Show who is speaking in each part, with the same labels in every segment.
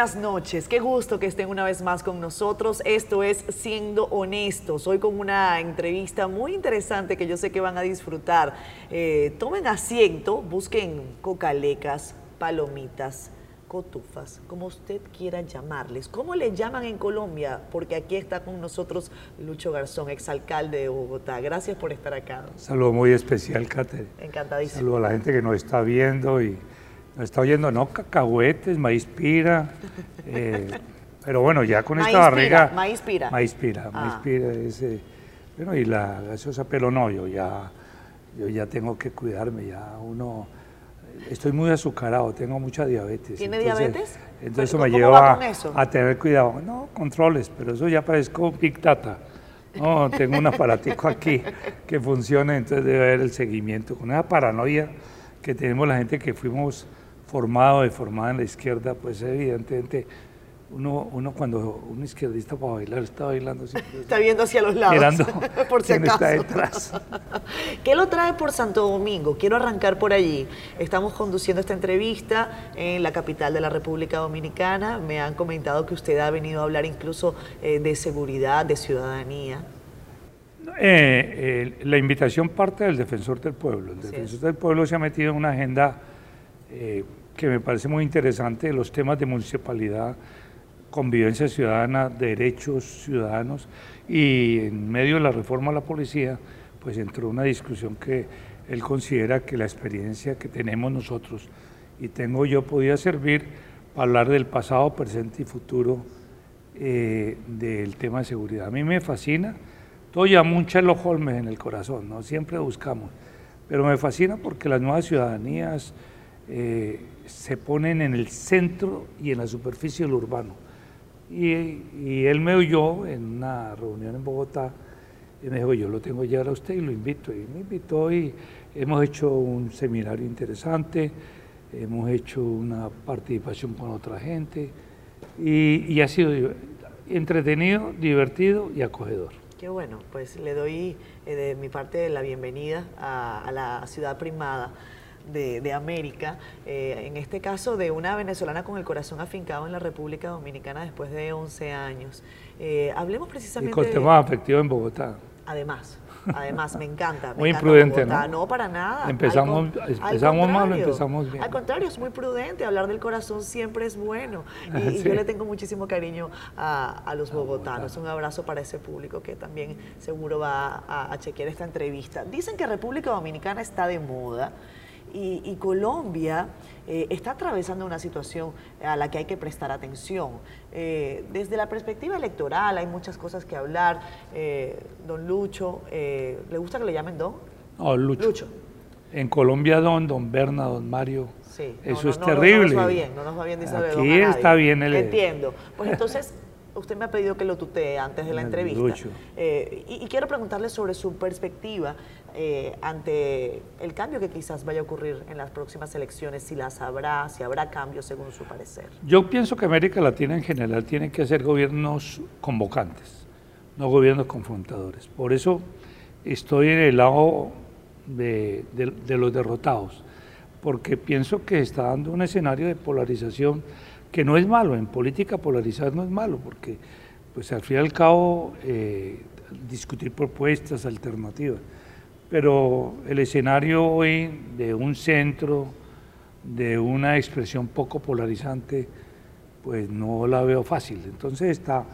Speaker 1: buenas noches. Qué gusto que estén una vez más con nosotros. Esto es Siendo Honestos. Hoy con una entrevista muy interesante que yo sé que van a disfrutar. Eh, tomen asiento, busquen cocalecas, palomitas, cotufas, como usted quiera llamarles. ¿Cómo le llaman en Colombia? Porque aquí está con nosotros Lucho Garzón, exalcalde de Bogotá. Gracias por estar acá.
Speaker 2: saludo muy especial, Cate.
Speaker 1: Encantadísimo.
Speaker 2: Saludo a la gente que nos está viendo y nos está oyendo, no cacahuetes, maíz pira. Eh, pero bueno, ya con esta barriga.
Speaker 1: Maíz pira.
Speaker 2: Maíz pira, maíz ah. pira. Ese, bueno, y la gaseosa, pero no, yo ya, yo ya tengo que cuidarme, ya uno estoy muy azucarado, tengo mucha diabetes.
Speaker 1: ¿Tiene diabetes?
Speaker 2: Entonces eso me lleva a, tener cuidado. No, controles, pero eso ya parezco Big Data. No, tengo un aparatico aquí que funcione, entonces debe haber el seguimiento. Con esa paranoia que tenemos la gente que fuimos formados y formados en la izquierda, pues evidentemente uno, uno cuando un izquierdista para bailar está bailando
Speaker 1: está viendo hacia los lados
Speaker 2: mirando por si acaso está detrás.
Speaker 1: ¿qué lo trae por Santo Domingo? quiero arrancar por allí. Estamos conduciendo esta entrevista en la capital de la República Dominicana. Me han comentado que usted ha venido a hablar incluso eh, de seguridad de ciudadanía.
Speaker 2: Eh, eh, la invitación parte del defensor del pueblo. El defensor del pueblo se ha metido en una agenda que me parece muy interesante los temas de municipalidad convivencia ciudadana, derechos ciudadanos y en medio de la reforma a la policía, pues entró una discusión que él considera que la experiencia que tenemos nosotros y tengo yo podía servir para hablar del pasado, presente y futuro eh, del tema de seguridad. A mí me fascina, todo mucha los Holmes en el corazón, ¿no? siempre buscamos, pero me fascina porque las nuevas ciudadanías eh, se ponen en el centro y en la superficie del urbano y, él me oyó en una reunión en Bogotá y me dijo, yo lo tengo ya a usted y lo invito. Y me invitó y hemos hecho un seminario interesante, hemos hecho una participación con otra gente y, ha sido entretenido, divertido y acogedor.
Speaker 1: Qué bueno, pues le doy eh, de mi parte la bienvenida a la ciudad primada de, América, eh, en este caso de una venezolana con el corazón afincado en la República Dominicana después de 11 años. Eh, hablemos precisamente...
Speaker 2: Y con temas afectivos en Bogotá.
Speaker 1: Además, además, me encanta.
Speaker 2: muy imprudente,
Speaker 1: ¿no? No, para nada.
Speaker 2: Empezamos, empezamos mal o empezamos bien.
Speaker 1: Al contrario, es muy prudente. Hablar del corazón siempre es bueno. Y, yo le tengo muchísimo cariño a, los bogotanos. Un abrazo para ese público que también seguro va a chequear esta entrevista. Dicen que República Dominicana está de moda y, Colombia eh, está atravesando una situación a la que hay que prestar atención. Eh, desde la perspectiva electoral hay muchas cosas que hablar. Eh, don Lucho, ¿le gusta que le llamen Don?
Speaker 2: No, Lucho. En Colombia Don, Don Berna, Don Mario. Sí, Eso es terrible. No
Speaker 1: nos va bien, no nos va bien, dice
Speaker 2: Aquí está bien el...
Speaker 1: Entiendo. Pues entonces usted me ha pedido que lo tutee antes de la entrevista. Eh, y, quiero preguntarle sobre su perspectiva eh, ante el cambio que quizás vaya a ocurrir en las próximas elecciones, si las habrá, si habrá cambios según su parecer.
Speaker 2: Yo pienso que América Latina en general tiene que hacer gobiernos convocantes, no gobiernos confrontadores. Por eso estoy en el lado de, de los derrotados, porque pienso que está dando un escenario de polarización que no es malo, en política polarizar no es malo, porque pues al fin y al cabo eh, discutir propuestas alternativas, pero el escenario hoy de un centro, de una expresión poco polarizante, pues no la veo fácil. Entonces está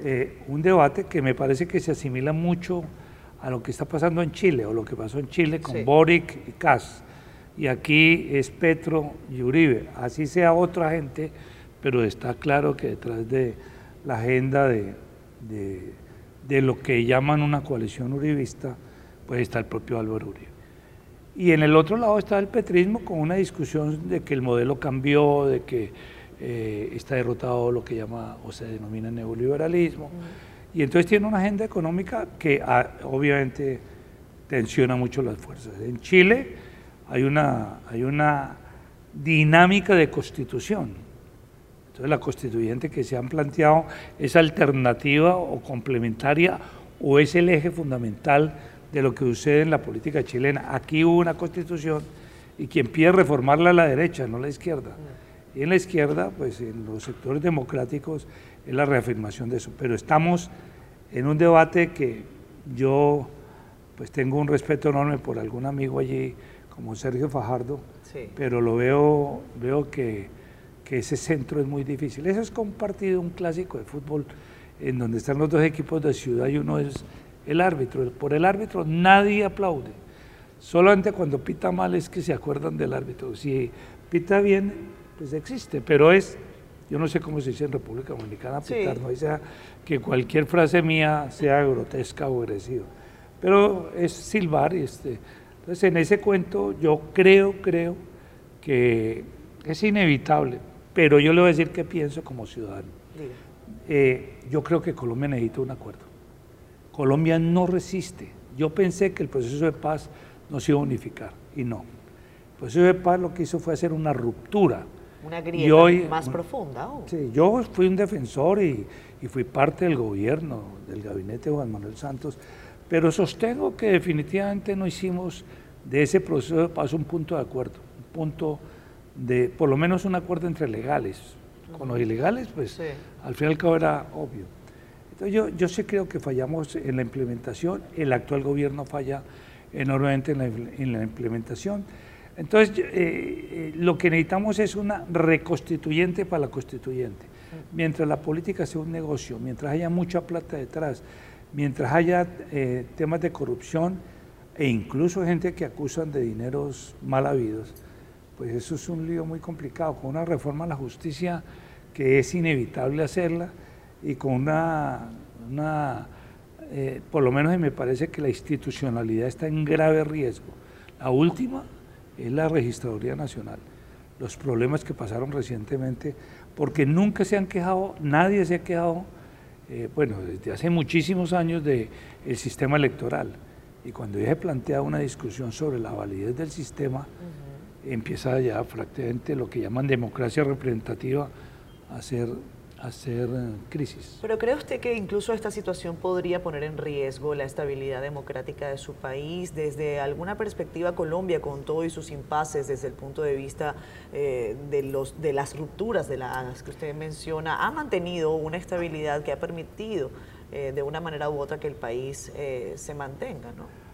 Speaker 2: eh, un debate que me parece que se asimila mucho a lo que está pasando en Chile, o lo que pasó en Chile con Boric y Kass y aquí es Petro y Uribe. Así sea otra gente, pero está claro que detrás de la agenda de, de, lo que llaman una coalición uribista, pues está el propio Álvaro Uribe. Y en el otro lado está el petrismo con una discusión de que el modelo cambió, de que eh, está derrotado lo que llama o se denomina neoliberalismo. Y entonces tiene una agenda económica que ah, obviamente tensiona mucho las fuerzas. En Chile, hay una, hay una dinámica de constitución. Entonces la constituyente que se han planteado es alternativa o complementaria o es el eje fundamental de lo que sucede en la política chilena. Aquí hubo una constitución y quien pide reformarla a la derecha, no la izquierda. Y en la izquierda, pues en los sectores democráticos, es la reafirmación de eso. Pero estamos en un debate que yo pues tengo un respeto enorme por algún amigo allí, como Sergio Fajardo, pero lo veo, veo que, que, ese centro es muy difícil. Eso es compartido un clásico de fútbol en donde están los dos equipos de ciudad y uno es el árbitro. Por el árbitro nadie aplaude. Solamente cuando pita mal es que se acuerdan del árbitro. Si pita bien, pues existe, pero es, yo no sé cómo se dice en República Dominicana, pitar, no sea que cualquier frase mía sea grotesca o agresiva, pero es silbar. Este, entonces, en ese cuento yo creo, creo que es inevitable, pero yo le voy a decir qué pienso como ciudadano. Eh, yo creo que Colombia necesita un acuerdo. Colombia no resiste. Yo pensé que el proceso de paz no se iba a unificar y no. El proceso de paz lo que hizo fue hacer una ruptura.
Speaker 1: Una grieta más profunda.
Speaker 2: Sí, yo fui un defensor y, y fui parte del gobierno, del gabinete de Juan Manuel Santos, pero sostengo que definitivamente no hicimos de ese proceso de paz un punto de acuerdo, un punto de, por lo menos un acuerdo entre legales. Con los ilegales, pues al fin y al cabo era obvio. Entonces yo, yo sí creo que fallamos en la implementación, el actual gobierno falla enormemente en la, implementación. Entonces, eh, eh, lo que necesitamos es una reconstituyente para la constituyente. Mientras la política sea un negocio, mientras haya mucha plata detrás, mientras haya eh, temas de corrupción e incluso gente que acusan de dineros mal habidos, pues eso es un lío muy complicado. Con una reforma a la justicia que es inevitable hacerla y con una, una eh, por lo menos me parece que la institucionalidad está en grave riesgo. La última es la Registraduría Nacional. Los problemas que pasaron recientemente, porque nunca se han quejado, nadie se ha quejado eh, bueno, desde hace muchísimos años del el sistema electoral. Y cuando ya se plantea una discusión sobre la validez del sistema, empieza ya prácticamente lo que llaman democracia representativa a ser hacer eh, crisis.
Speaker 1: Pero ¿cree usted que incluso esta situación podría poner en riesgo la estabilidad democrática de su país? Desde alguna perspectiva, Colombia, con todo y sus impases, desde el punto de vista eh, de, los, de las rupturas de las que usted menciona, ha mantenido una estabilidad que ha permitido eh, de una manera u otra que el país se mantenga, ¿no?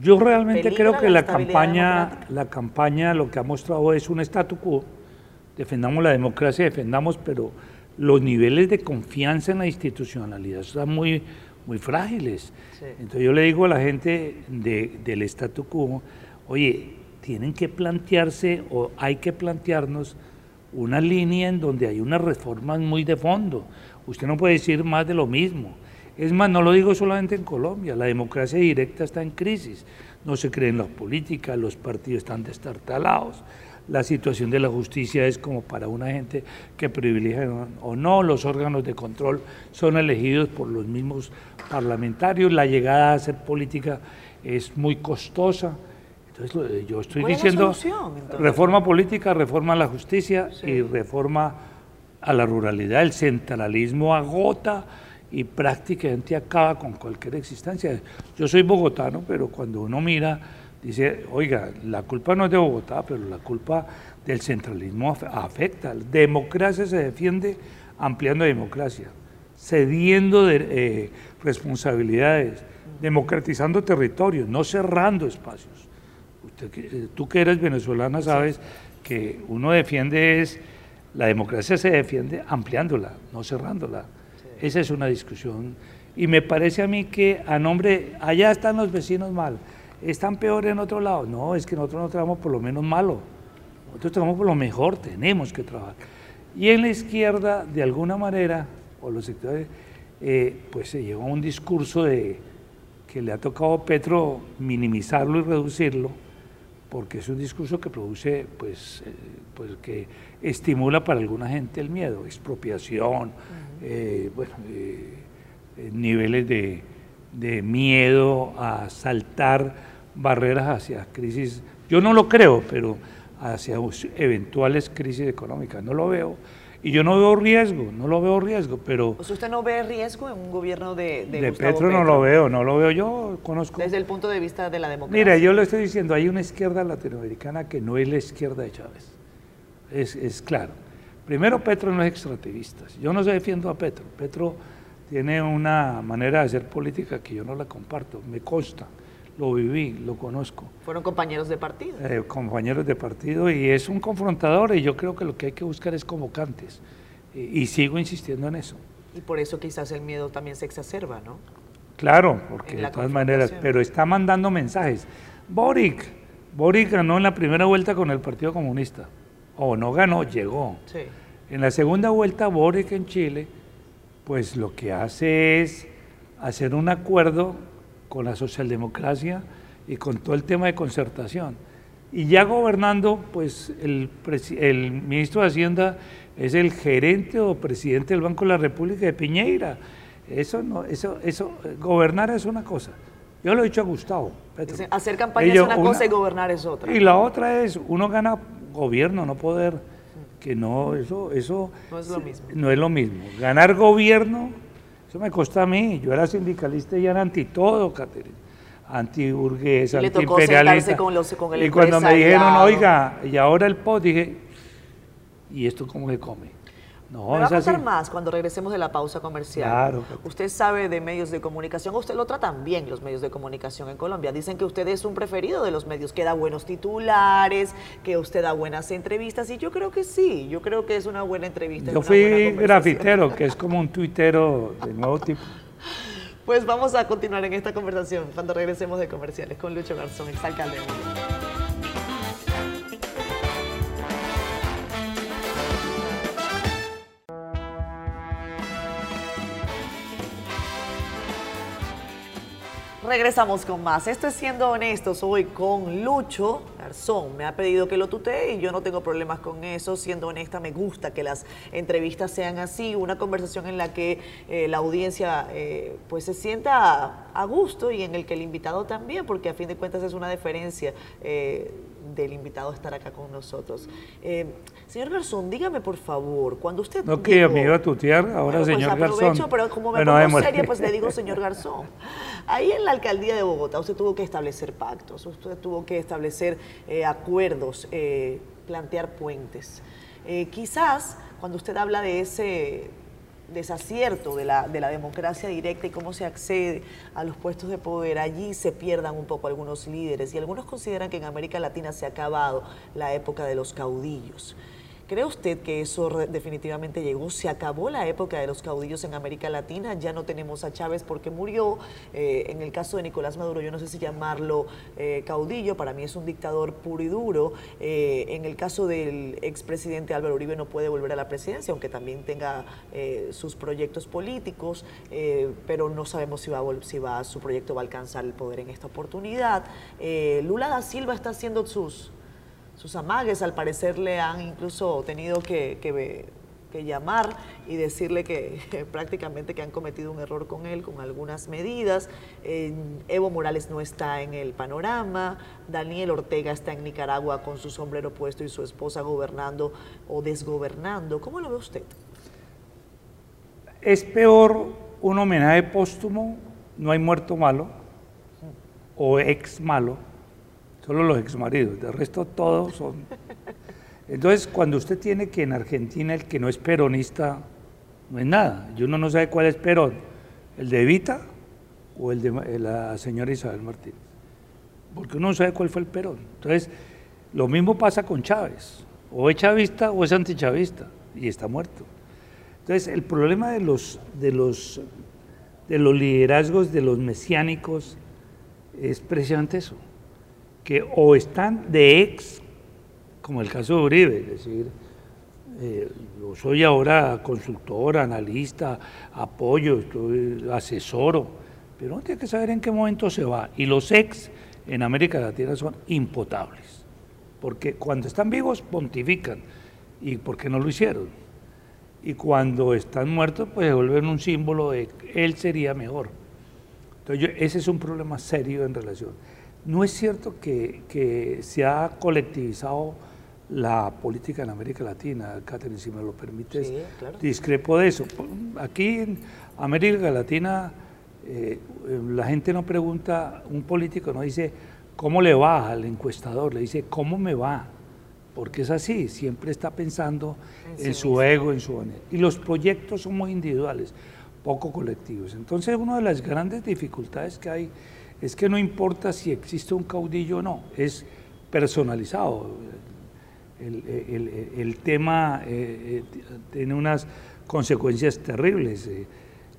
Speaker 2: Yo realmente creo que la, campaña, la campaña lo que ha mostrado es un statu quo. Defendamos la democracia, defendamos, pero los niveles de confianza en la institucionalidad están muy, muy frágiles. Entonces yo le digo a la gente del statu quo, oye, tienen que plantearse o hay que plantearnos una línea en donde hay unas reformas muy de fondo. Usted no puede decir más de lo mismo. Es más, no lo digo solamente en Colombia, la democracia directa está en crisis. No se cree en la política, los partidos están destartalados la situación de la justicia es como para una gente que privilegia o no, los órganos de control son elegidos por los mismos parlamentarios, la llegada a hacer política es muy costosa. Entonces yo estoy diciendo reforma política, reforma a la justicia y reforma a la ruralidad. El centralismo agota y prácticamente acaba con cualquier existencia. Yo soy bogotano, pero cuando uno mira dice, oiga, la culpa no es de Bogotá, pero la culpa del centralismo afecta. La democracia se defiende ampliando democracia, cediendo de, eh, responsabilidades, democratizando territorios, no cerrando espacios. Usted, eh, tú que eres venezolana sabes que uno defiende es, la democracia se defiende ampliándola, no cerrándola. Esa es una discusión. Y me parece a mí que a nombre, allá están los vecinos mal, están peores en otro lado. No, es que nosotros no trabajamos por lo menos malo. Nosotros trabajamos por lo mejor, tenemos que trabajar. Y en la izquierda, de alguna manera, o los sectores, eh, pues se lleva un discurso de que le ha tocado a Petro minimizarlo y reducirlo, porque es un discurso que produce, pues, eh, pues que estimula para alguna gente el miedo, expropiación, eh, bueno, niveles de, de miedo a saltar barreras hacia crisis, yo no lo creo, pero hacia eventuales crisis económicas, no lo veo. Y yo no veo riesgo, no lo veo riesgo, pero...
Speaker 1: Pues usted no ve riesgo en un gobierno de,
Speaker 2: de, de Petro, no lo veo, no lo veo, yo conozco...
Speaker 1: Desde el punto de vista de la democracia.
Speaker 2: Mira, yo le estoy diciendo, hay una izquierda latinoamericana que no es la izquierda de Chávez. es, es claro. Primero, Petro no es extractivista. Yo no se defiendo a Petro. Petro tiene una manera de hacer política que yo no la comparto, me consta, lo viví, lo conozco.
Speaker 1: Fueron compañeros de partido.
Speaker 2: Eh, compañeros de partido y es un confrontador y yo creo que lo que hay que buscar es convocantes. Y, sigo insistiendo en eso.
Speaker 1: Y por eso quizás el miedo también se exacerba, ¿no?
Speaker 2: Claro, porque de todas maneras, pero está mandando mensajes. Boric, Boric ganó en la primera vuelta con el Partido Comunista. O no ganó, llegó. En la segunda vuelta, Boric en Chile, pues lo que hace es hacer un acuerdo con la socialdemocracia y con todo el tema de concertación. Y ya gobernando, pues el, el ministro de Hacienda es el gerente o presidente del Banco de la República de Piñeira. Eso no, eso, eso, gobernar es una cosa. Yo lo he dicho a Gustavo.
Speaker 1: Hacer campaña es una, cosa y gobernar es otra.
Speaker 2: Y la otra es, uno gana gobierno, no poder, que no, eso, eso
Speaker 1: no es lo mismo.
Speaker 2: No es lo mismo. Ganar gobierno, eso me costó a mí. Yo era sindicalista y era anti todo, Caterina. Anti-burguesa, anti-imperialista. Y cuando me dijeron, oiga, y ahora el POT, dije, ¿y esto cómo se come?
Speaker 1: No, Me va a contar más cuando regresemos de la pausa comercial.
Speaker 2: Claro.
Speaker 1: Usted sabe de medios de comunicación, usted lo tratan bien los medios de comunicación en Colombia. Dicen que usted es un preferido de los medios, que da buenos titulares, que usted da buenas entrevistas, y yo creo que sí, yo creo que es una buena entrevista.
Speaker 2: Yo fui grafitero, que es como un tuitero de nuevo tipo.
Speaker 1: Pues vamos a continuar en esta conversación cuando regresemos de comerciales con Lucho Garzón, exalcalde de Regresamos con más. Esto es Siendo Honestos hoy con Lucho Garzón. Me ha pedido que lo tutee y yo no tengo problemas con eso. Siendo honesta, me gusta que las entrevistas sean así, una conversación en la que eh, la audiencia eh, pues se sienta a gusto y en el que el invitado también, porque a fin de cuentas es una diferencia. Eh, del invitado estar acá con nosotros. Eh, señor Garzón, dígame por favor, cuando usted...
Speaker 2: No que me iba a tutear, ahora pues señor Garzón.
Speaker 1: Pero como me pongo seria, pues le digo señor Garzón. Ahí en la alcaldía de Bogotá usted tuvo que establecer pactos, usted tuvo que establecer eh, acuerdos, eh, plantear puentes. quizás cuando usted habla de ese desacierto de la, de la democracia directa y cómo se accede a los puestos de poder, allí se pierdan un poco algunos líderes y algunos consideran que en América Latina se ha acabado la época de los caudillos. ¿Cree usted que eso definitivamente llegó? ¿Se acabó la época de los caudillos en América Latina? Ya no tenemos a Chávez porque murió. Eh, en el caso de Nicolás Maduro, yo no sé si llamarlo eh, caudillo, para mí es un dictador puro y duro. Eh, en el caso del expresidente Álvaro Uribe no puede volver a la presidencia, aunque también tenga sus proyectos políticos, pero no sabemos si, va, si va, su proyecto va a alcanzar el poder en esta oportunidad. Lula da Silva está haciendo sus sus amagues al parecer le han incluso tenido que, llamar y decirle que, prácticamente que han cometido un error con él con algunas medidas. Evo Morales no está en el panorama, Daniel Ortega está en Nicaragua con su sombrero puesto y su esposa gobernando o desgobernando. ¿Cómo lo ve usted?
Speaker 2: Es peor un homenaje póstumo, no hay muerto malo o ex malo solo los exmaridos, de resto todos son... Entonces, cuando usted tiene que en Argentina el que no es peronista, no es nada, y uno no sabe cuál es Perón, el de Evita o el de la señora Isabel Martínez, porque uno no sabe cuál fue el Perón. Entonces, lo mismo pasa con Chávez, o es chavista o es antichavista, y está muerto. Entonces, el problema de los, de los, de los liderazgos de los mesiánicos es precisamente eso que o están de ex, como el caso de Uribe, es decir, eh, yo soy ahora consultor, analista, apoyo, estoy, asesoro, pero uno tiene que saber en qué momento se va. Y los ex en América Latina son impotables, porque cuando están vivos pontifican, y porque no lo hicieron. Y cuando están muertos, pues se vuelven un símbolo de él sería mejor. Entonces, ese es un problema serio en relación. No es cierto que, se ha colectivizado la política en América Latina, Catherine, si me lo permites, discrepo de eso. Aquí en América Latina eh, la gente no pregunta, un político no dice cómo le va al encuestador, le dice cómo me va. porque es así, siempre está pensando en, su ego, en su honor. Y los proyectos son muy individuales, poco colectivos. Entonces, una de las grandes dificultades que hay es que no importa si existe un caudillo o no, es personalizado. El, tema eh, eh, tiene unas consecuencias terribles. Eh,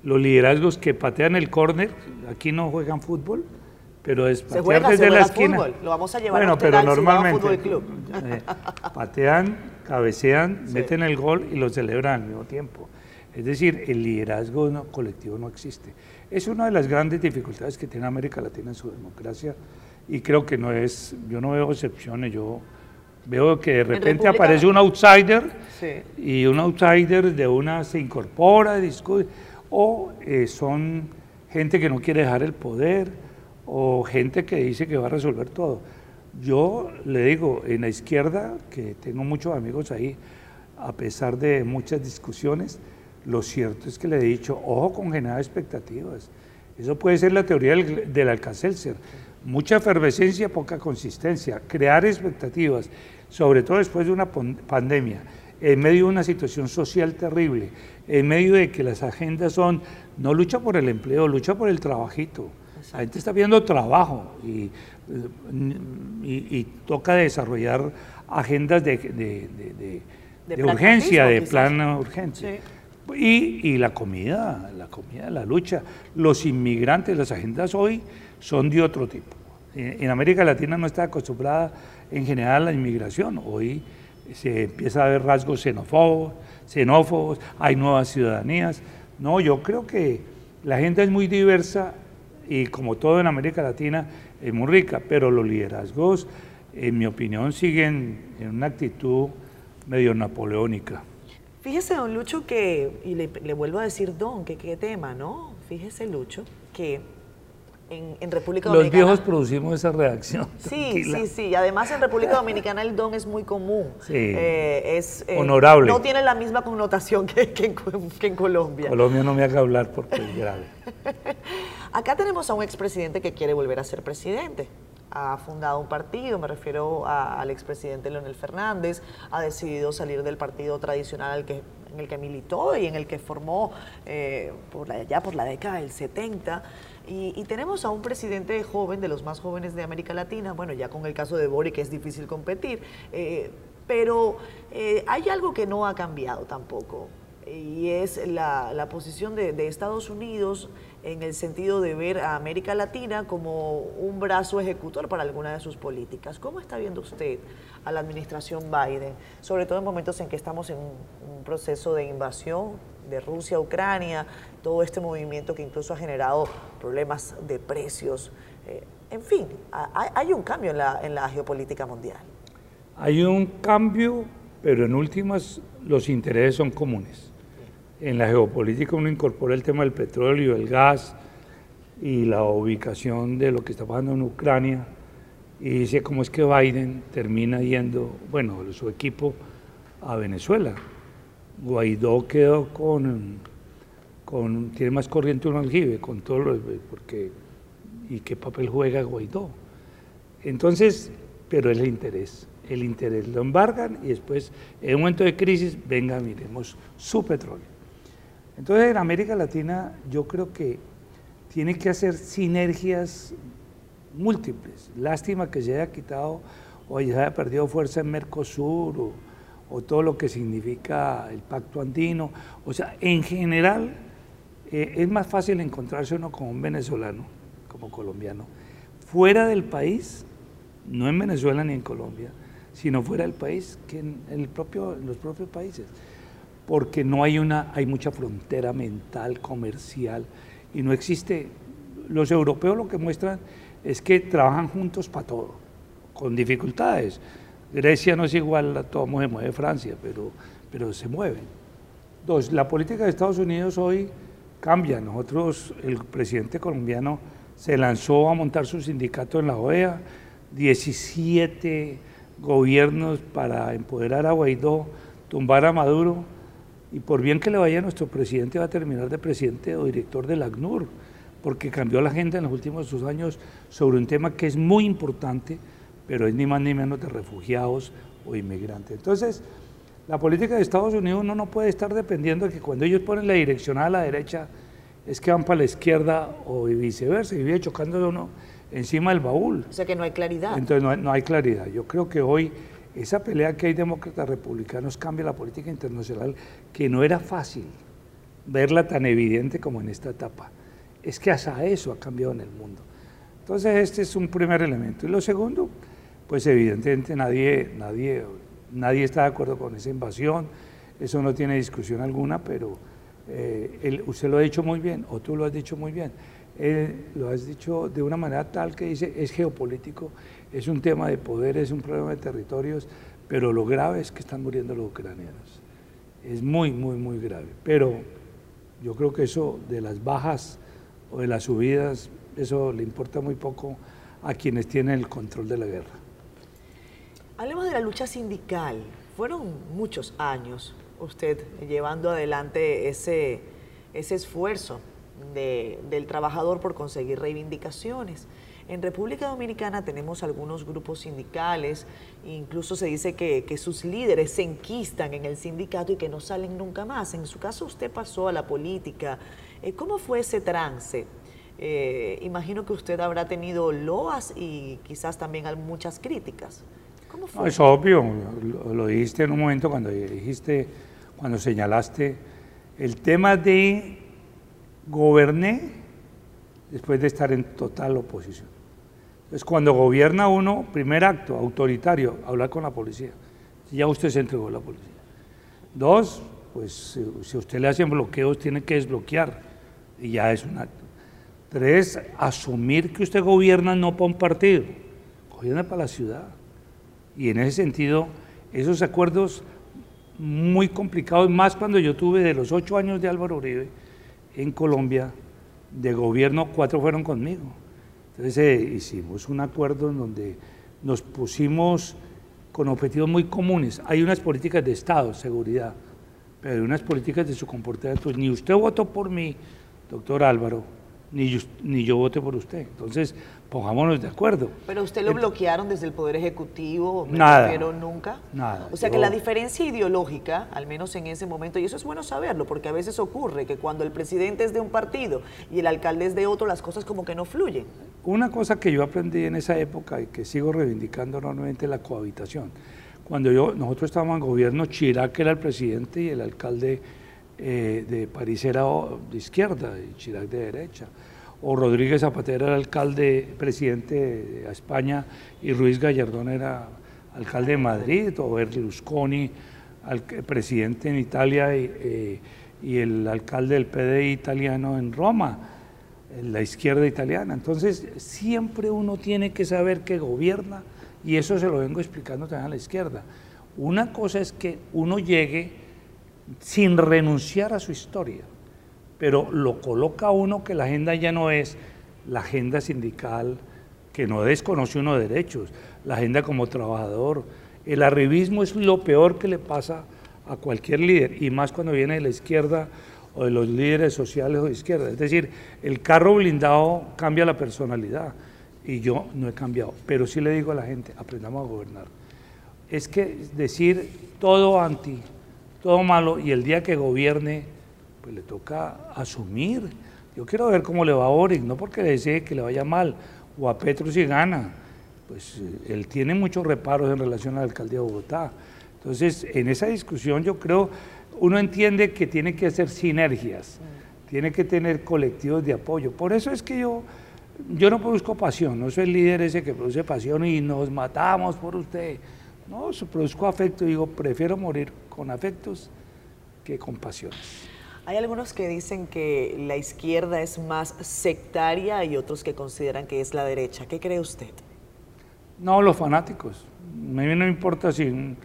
Speaker 2: los liderazgos que patean el córner, aquí no juegan fútbol, pero es
Speaker 1: patear desde la esquina. Fútbol. Lo vamos a llevar
Speaker 2: bueno, pero normalmente eh, patean, cabecean, meten el gol y lo celebran al mismo tiempo. Es decir, el liderazgo colectivo no existe. Es una de las grandes dificultades que tiene América Latina en su democracia y creo que no es, yo no veo excepciones, yo veo que de repente aparece un outsider y un outsider de una se incorpora, discute, o eh, son gente que no quiere dejar el poder o gente que dice que va a resolver todo. Yo le digo, en la izquierda, que tengo muchos amigos ahí, a pesar de muchas discusiones, lo cierto es que le he dicho, ojo con generar expectativas. Eso puede ser la teoría del, del Alcacelser. Mucha efervescencia, poca consistencia. Crear expectativas, sobre todo después de una pandemia, en medio de una situación social terrible, en medio de que las agendas son, no lucha por el empleo, lucha por el trabajito. La gente está viendo trabajo y, y, toca desarrollar agendas de, urgencia, de plan urgente. Y, y, la comida, la comida, la lucha. Los inmigrantes, las agendas hoy son de otro tipo. En, América Latina no está acostumbrada en general a la inmigración. Hoy se empieza a ver rasgos xenófobos, xenófobos, hay nuevas ciudadanías. No, yo creo que la agenda es muy diversa y como todo en América Latina es muy rica, pero los liderazgos, en mi opinión, siguen en una actitud medio napoleónica.
Speaker 1: Fíjese, don Lucho, que, y le, le vuelvo a decir, don, que qué tema, ¿no? Fíjese, Lucho, que en, República
Speaker 2: Dominicana. Los viejos producimos esa reacción.
Speaker 1: Sí, sí, sí. Además, en República Dominicana el don es muy común.
Speaker 2: Sí. Eh, es eh, honorable.
Speaker 1: No tiene la misma connotación que, en, Colombia.
Speaker 2: Colombia no me haga hablar porque es grave.
Speaker 1: Acá tenemos a un expresidente que quiere volver a ser presidente. Ha fundado un partido, me refiero al expresidente Leonel Fernández, ha decidido salir del partido tradicional en el que militó y en el que formó eh, por ya por la década del 70. Y, tenemos a un presidente joven, de los más jóvenes de América Latina, bueno, ya con el caso de Boric es difícil competir, eh, pero eh, hay algo que no ha cambiado tampoco, y es la, posición de, Estados Unidos en el sentido de ver a América Latina como un brazo ejecutor para alguna de sus políticas. ¿Cómo está viendo usted a la administración Biden, sobre todo en momentos en que estamos en un proceso de invasión de Rusia a Ucrania, todo este movimiento que incluso ha generado problemas de precios. Eh, en fin, hay, un cambio en la, en la geopolítica mundial.
Speaker 2: Hay un cambio, pero en últimas los intereses son comunes. En la geopolítica uno incorpora el tema del petróleo, el gas y la ubicación de lo que está pasando en Ucrania y dice cómo es que Biden termina yendo, bueno, su equipo a Venezuela. Guaidó quedó con, con tiene más corriente un aljibe, con todo lo, porque, ¿y qué papel juega Guaidó? Entonces, pero es el interés, el interés lo embargan y después, en un momento de crisis, venga, miremos su petróleo. Entonces, en América Latina yo creo que tiene que hacer sinergias múltiples. Lástima que se haya quitado o se haya perdido fuerza en Mercosur o, todo lo que significa el pacto andino. O sea, en general eh, es más fácil encontrarse uno con un venezolano, como colombiano, fuera del país, no en Venezuela ni en Colombia, sino fuera del país que en, el propio, en los propios países. Porque no hay una, hay mucha frontera mental, comercial, y no existe. Los europeos lo que muestran es que trabajan juntos para todo, con dificultades Grecia no es igual todo se mueve Francia, pero, pero se mueven. Dos, la política de Estados Unidos hoy cambia. Nosotros, el presidente colombiano se lanzó a montar su sindicato en la OEA, 17 gobiernos para empoderar a Guaidó, tumbar a Maduro, y por bien que le vaya nuestro presidente va a terminar de presidente o director del ACNUR, porque cambió la agenda en los últimos dos años sobre un tema que es muy importante, pero es ni más ni menos de refugiados, o inmigrante. Entonces, la política de Estados Unidos uno no puede estar dependiendo de que cuando ellos ponen la dirección a la derecha, es que van para la izquierda o viceversa, y vive chocando uno encima del baúl.
Speaker 1: O sea que no hay claridad.
Speaker 2: Entonces no hay, no hay claridad. Yo creo que hoy esa pelea que hay demócratas republicanos cambia la política internacional, que no era fácil verla tan evidente como en esta etapa. Es que hasta eso ha cambiado en el mundo. Entonces este es un primer elemento. Y lo segundo, pues evidentemente nadie, nadie, nadie está de acuerdo con esa invasión, eso no tiene discusión alguna, pero eh, usted lo ha dicho muy bien, o tú lo has dicho muy bien, lo has dicho de una manera tal que dice, es geopolítico, es un tema de poder, es un problema de territorios, pero lo grave es que están muriendo los ucranianos. Es muy, muy, muy grave. Pero yo creo que eso de las bajas o de las subidas, eso le importa muy poco a quienes tienen el control de la guerra.
Speaker 1: Hablemos de la lucha sindical. Fueron muchos años usted llevando adelante ese, ese esfuerzo del trabajador por conseguir reivindicaciones. En República Dominicana tenemos algunos grupos sindicales, incluso se dice que, sus líderes se enquistan en el sindicato y que no salen nunca más. En su caso usted pasó a la política. Eh, ¿Cómo fue ese trance? Eh, imagino que usted habrá tenido loas y quizás también muchas críticas.
Speaker 2: ¿Cómo fue? es obvio, lo, lo, dijiste en un momento cuando dijiste, cuando señalaste el tema de goberné después de estar en total oposición. Entonces, cuando gobierna uno, primer acto, autoritario, hablar con la policía. Ya usted se entregó a la policía. Dos, pues si usted le hacen bloqueos, tiene que desbloquear. Y ya es un acto. Tres, asumir que usted gobierna no para un partido, gobierna para la ciudad. Y en ese sentido, esos acuerdos muy complicados, más cuando yo tuve de los ocho años de Álvaro Uribe en Colombia, de gobierno, cuatro fueron conmigo. Entonces eh, hicimos un acuerdo en donde nos pusimos con objetivos muy comunes. Hay unas políticas de Estado, seguridad, pero hay unas políticas de su comportamiento. Ni usted votó por mí, doctor Álvaro, ni yo, ni yo voté por usted. Entonces, pongámonos de acuerdo.
Speaker 1: Pero usted lo bloquearon desde el Poder Ejecutivo,
Speaker 2: nada,
Speaker 1: pero nunca.
Speaker 2: Nada.
Speaker 1: O sea que la diferencia ideológica, al menos en ese momento, y eso es bueno saberlo, porque a veces ocurre que cuando el presidente es de un partido y el alcalde es de otro, las cosas como que no fluyen.
Speaker 2: Una cosa que yo aprendí en esa época y que sigo reivindicando enormemente la cohabitación. Cuando yo, nosotros estábamos en gobierno, Chirac era el presidente y el alcalde eh, de París era de izquierda y Chirac de derecha o Rodríguez Zapatero era alcalde, presidente de España, y Ruiz Gallardón era alcalde de Madrid, o Berlusconi, presidente en Italia eh, y, el alcalde del PDI italiano en Roma, la izquierda italiana. Entonces, siempre uno tiene que saber que gobierna, y eso se lo vengo explicando también a la izquierda. Una cosa es que uno llegue sin renunciar a su historia pero lo coloca uno que la agenda ya no es la agenda sindical, que no desconoce uno derechos, la agenda como trabajador. El arribismo es lo peor que le pasa a cualquier líder, y más cuando viene de la izquierda o de los líderes sociales o de izquierda. Es decir, el carro blindado cambia la personalidad, y yo no he cambiado, pero sí le digo a la gente, aprendamos a gobernar. Es que decir todo anti, todo malo, y el día que gobierne pues le toca asumir. Yo quiero ver cómo le va a Boric, no porque le desee que le vaya mal, o a Petro si gana. Pues eh, él tiene muchos reparos en relación a la alcaldía de Bogotá. Entonces, en esa discusión yo creo, uno entiende que tiene que hacer sinergias, tiene que tener colectivos de apoyo. Por eso es que yo, yo no produzco pasión, no soy el líder ese que produce pasión y nos matamos por usted. No, produzco afecto, digo, prefiero morir con afectos que con pasiones.
Speaker 1: Hay algunos que dicen que la izquierda es más sectaria y otros que consideran que es la derecha. ¿Qué cree usted?
Speaker 2: No, los fanáticos. A mí no importa si un,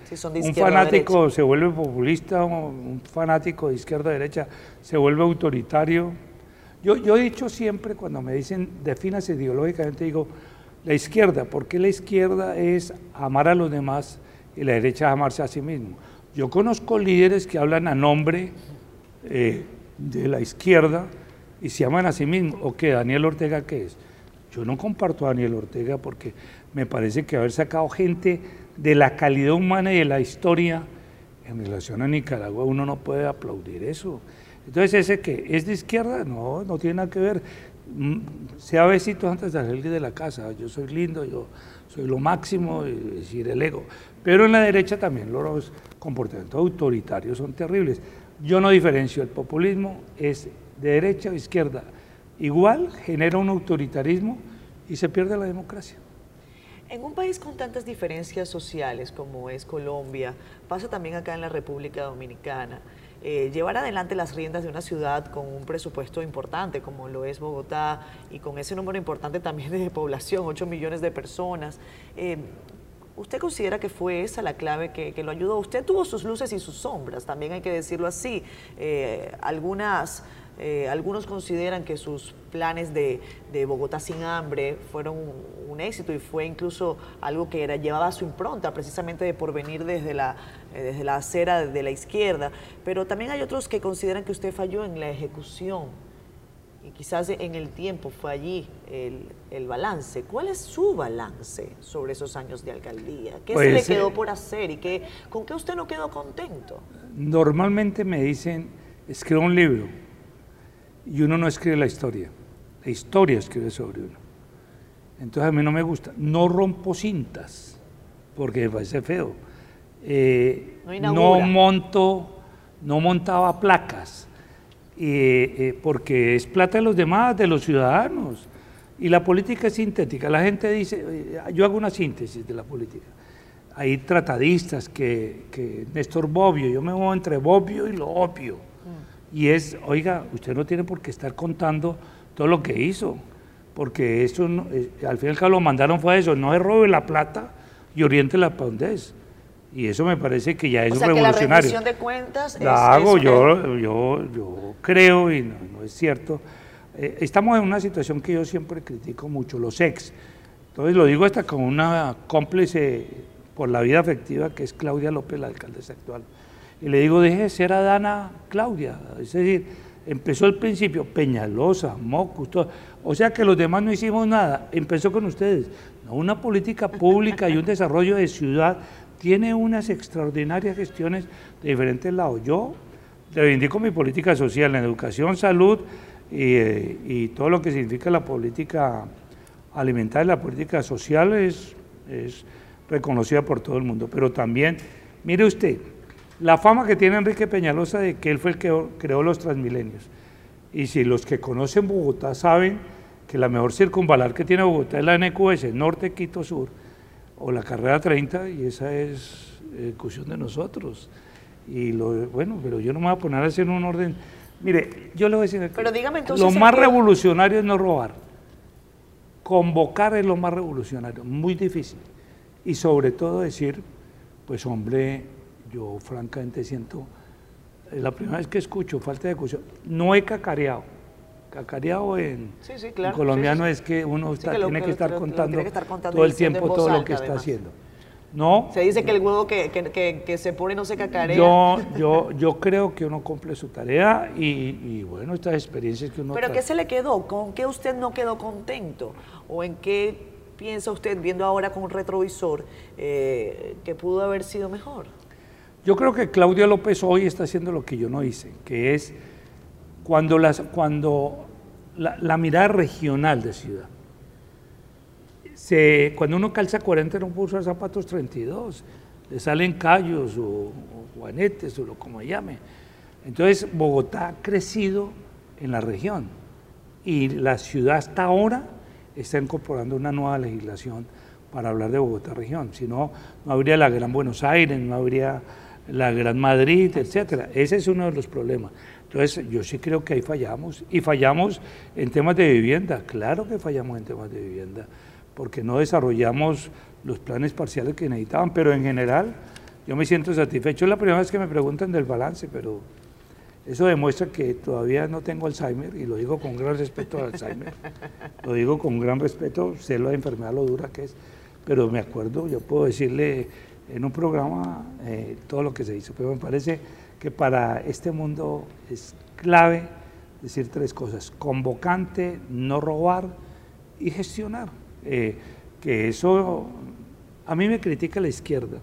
Speaker 2: fanático se vuelve populista o un fanático de izquierda o derecha se vuelve autoritario. Yo, yo he dicho siempre cuando me dicen defínase ideológicamente, digo, la izquierda, porque la izquierda es amar a los demás y la derecha es amarse a sí mismo. Yo conozco líderes que hablan a nombre eh, de la izquierda y se llaman a sí mismos. ¿O qué? ¿Daniel Ortega qué es? Yo no comparto a Daniel Ortega porque me parece que haber sacado gente de la calidad humana y de la historia en relación a Nicaragua, uno no puede aplaudir eso. Entonces, ese que es de izquierda, no, no tiene nada que ver. Mm, sea besitos antes de salir de la casa. Yo soy lindo, yo soy lo máximo, y decir el ego. Pero en la derecha también los comportamientos autoritarios son terribles. Yo no diferencio, el populismo es de derecha o izquierda. Igual genera un autoritarismo y se pierde la democracia.
Speaker 1: En un país con tantas diferencias sociales como es Colombia, pasa también acá en la República Dominicana. Eh, llevar adelante las riendas de una ciudad con un presupuesto importante como lo es Bogotá y con ese número importante también de población, 8 millones de personas. Eh, ¿Usted considera que fue esa la clave que, lo ayudó? Usted tuvo sus luces y sus sombras, también hay que decirlo así. Eh, algunas algunos consideran que sus planes de, Bogotá sin hambre fueron un, éxito y fue incluso algo que era, llevaba su impronta precisamente de porvenir desde la, desde la acera de la izquierda. Pero también hay otros que consideran que usted falló en la ejecución y quizás en el tiempo fue allí el, balance. ¿Cuál es su balance sobre esos años de alcaldía? ¿Qué se le pues, quedó eh, por hacer y qué, con qué usted no quedó contento?
Speaker 2: Normalmente me dicen, escriba un libro y uno no escribe la historia, la historia escribe sobre uno. Entonces a mí no me gusta, no rompo cintas, porque me parece feo. Eh, no, monto, no montaba placas, eh, eh, porque es plata de los demás, de los ciudadanos. Y la política es sintética. La gente dice, yo hago una síntesis de la política. Hay tratadistas que, que Néstor Bobbio, yo me muevo entre Bobbio y lo obvio y es, oiga, usted no tiene por qué estar contando todo lo que hizo, porque eso, eh, al fin y al cabo lo mandaron fue eso, no es robe la plata y oriéntela para donde es. Y eso me parece que ya es o sea, revolucionario. Que la
Speaker 1: rendición de cuentas
Speaker 2: la hago, yo, yo, yo creo, y no, es cierto, eh, estamos en una situación que yo siempre critico mucho, los ex. Entonces lo digo hasta con una cómplice por la vida afectiva que es Claudia López, la alcaldesa actual y le digo, deje de ser Adana Claudia. Es decir, empezó al principio Peñalosa, Mocus, todo. O sea que los demás no hicimos nada, empezó con ustedes. una política pública y un desarrollo de ciudad tiene unas extraordinarias gestiones de diferentes lados. Yo reivindico mi política social en educación, salud y, eh, y todo lo que significa la política alimentaria, la política social es reconocida por todo el mundo. Pero también, mire usted, la fama que tiene Enrique Peñalosa de que él fue el que creó los Transmilenios. Y si los que conocen Bogotá saben que la mejor circunvalar que tiene Bogotá es la NQS, Norte, Quito, Sur, o la carrera 30, y esa es ejecución de nosotros. Y lo, bueno, pero yo no me voy a poner a hacer un orden. Mire, yo le voy a decir.
Speaker 1: Pero dígame entonces.
Speaker 2: Lo más revolucionario es no robar. Convocar es lo más revolucionario, muy difícil. Y sobre todo decir, pues hombre, yo francamente siento, es la primera vez que escucho falta de ejecución, no he cacareado. Cacareado en, colombiano es que uno tiene, que estar contando todo el tiempo todo lo que está haciendo. No.
Speaker 1: Se dice que el huevo que, se pone no se cacarea.
Speaker 2: Yo, yo, yo creo que uno cumple su tarea y, bueno, estas experiencias que uno...
Speaker 1: ¿Pero qué se le quedó? ¿Con qué usted no quedó contento? ¿O en qué piensa usted, viendo ahora con un retrovisor, eh, que pudo haber sido mejor?
Speaker 2: Yo creo que Claudia López hoy está haciendo lo que yo no hice, que es cuando, las, cuando la, mirada regional de ciudad. Se, cuando uno calza 40 no puede usar zapatos 32, le salen callos o, juanetes o lo como llame. Entonces Bogotá ha crecido en la región y la ciudad hasta ahora está incorporando una nueva legislación para hablar de Bogotá región. Si no, no habría la Gran Buenos Aires, no habría la Gran Madrid, etcétera. Ese es uno de los problemas. Entonces, yo sí creo que ahí fallamos. Y fallamos en temas de vivienda. Claro que fallamos en temas de vivienda, porque no desarrollamos los planes parciales que necesitaban. Pero en general, yo me siento satisfecho. Es la primera vez que me preguntan del balance, pero eso demuestra que todavía no tengo Alzheimer, y lo digo con gran respeto al Alzheimer. lo digo con gran respeto, sé la enfermedad, lo dura que es. Pero me acuerdo, yo puedo decirle en un programa eh, todo lo que se hizo. Pero me parece que para este mundo es clave decir tres cosas, convocante, no robar y gestionar. Eh, que eso, a mí me critica la izquierda,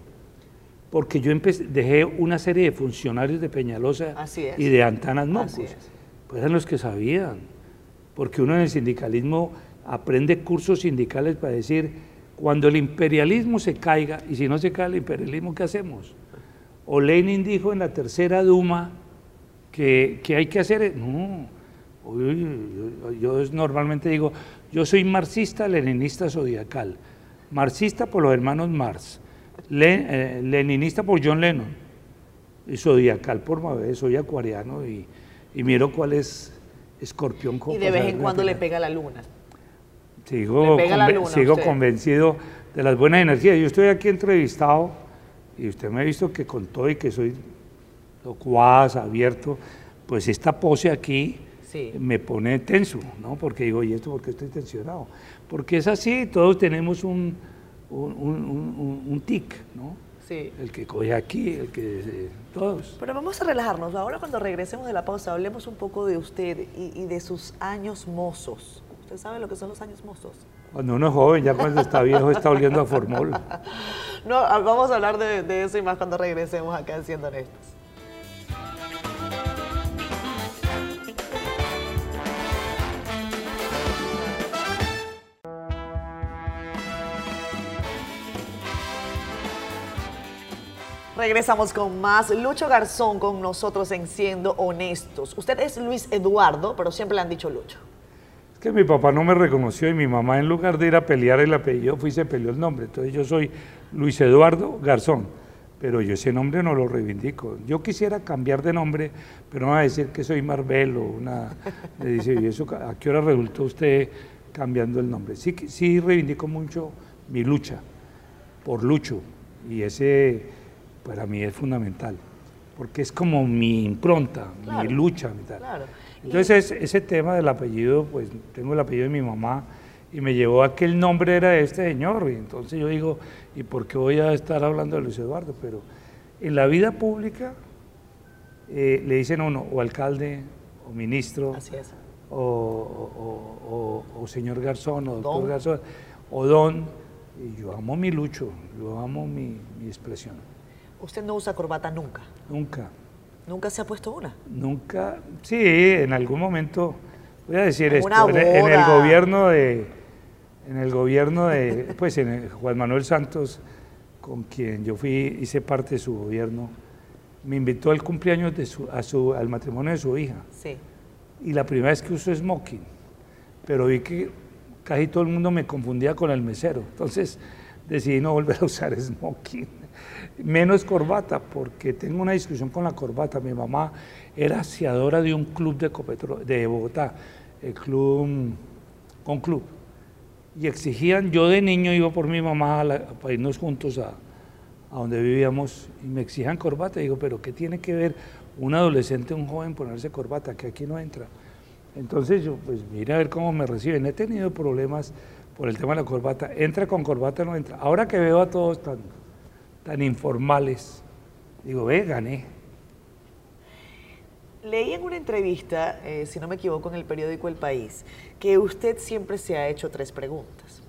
Speaker 2: porque yo dejé una serie de funcionarios de Peñalosa y de Antanas Mocos, pues eran los que sabían, porque uno en el sindicalismo aprende cursos sindicales para decir, cuando el imperialismo se caiga, y si no se cae el imperialismo, ¿qué hacemos? O Lenin dijo en la tercera Duma que, hay que hacer, no, yo, normalmente digo, yo soy marxista, leninista zodiacal, marxista por los hermanos Marx, eh, leninista por John Lennon, y zodiacal por Mabé, soy acuariano y, miro cuál es escorpión.
Speaker 1: Y de vez en cuando le pega la luna.
Speaker 2: Sigo, sigo convencido de las buenas energías. Yo estoy aquí entrevistado y usted me ha visto que con todo y que soy locuaz, abierto, pues esta pose aquí me pone tenso, ¿no? Porque digo, ¿y esto por qué estoy tensionado? Porque es así, todos tenemos un, un, tic, ¿no? Sí. El que coge aquí, el que... todos.
Speaker 1: Pero vamos a relajarnos. Ahora cuando regresemos de la pausa, hablemos un poco de usted y, de sus años mozos. ¿Usted sabe lo que son los años mozos?
Speaker 2: Cuando uno es joven, ya cuando está viejo está oliendo a formol.
Speaker 1: no, vamos a hablar de, de eso y más cuando regresemos acá Siendo Honestos. Regresamos con más. Lucho Garzón con nosotros en Siendo Honestos. Usted es Luis Eduardo, pero siempre le han dicho Lucho.
Speaker 2: Es que mi papá no me reconoció y mi mamá en lugar de ir a pelear el apellido fui y se peleó el nombre. Entonces yo soy Luis Eduardo Garzón, pero yo ese nombre no lo reivindico. Yo quisiera cambiar de nombre, pero no va a decir que soy Marbel o una... Le dice, ¿y eso a qué hora resultó usted cambiando el nombre? Sí, sí reivindico mucho mi lucha por Lucho y ese para mí es fundamental, porque es como mi impronta, mi lucha. Entonces ese tema del apellido, pues tengo el apellido de mi mamá y me llevó a que el nombre era de este señor. Y entonces yo digo, ¿y por qué voy a estar hablando de Luis Eduardo? Pero en la vida pública eh, le dicen a uno, o alcalde, o ministro, O, señor Garzón, o doctor Garzón, o don. Y yo amo mi lucho, yo amo mi expresión.
Speaker 1: ¿Usted no usa corbata nunca?
Speaker 2: Nunca.
Speaker 1: ¿Nunca se ha puesto una?
Speaker 2: Nunca, sí, en algún momento, voy a decir esto, en, el gobierno de, en el gobierno de, pues en Juan Manuel Santos, con quien yo fui, hice parte de su gobierno, me invitó al cumpleaños de su, a su, al matrimonio de su hija. Sí. Y la primera vez que usó smoking, pero vi que casi todo el mundo me confundía con el mesero, entonces decidí no volver a usar smoking menos corbata, porque tengo una discusión con la corbata. Mi mamá era aseadora de un club de, de Bogotá, el club con club. Y exigían, yo de niño iba por mi mamá para irnos juntos a, a, donde vivíamos y me exigían corbata. Y digo, pero ¿qué tiene que ver un adolescente, un joven ponerse corbata? Que aquí no entra. Entonces yo, pues mira a ver cómo me reciben. He tenido problemas por el tema de la corbata. Entra con corbata, no entra. Ahora que veo a todos tan tan informales. Digo, ve, gané.
Speaker 1: Leí en una entrevista, eh, si no me equivoco, en el periódico El País, que usted siempre se ha hecho tres preguntas.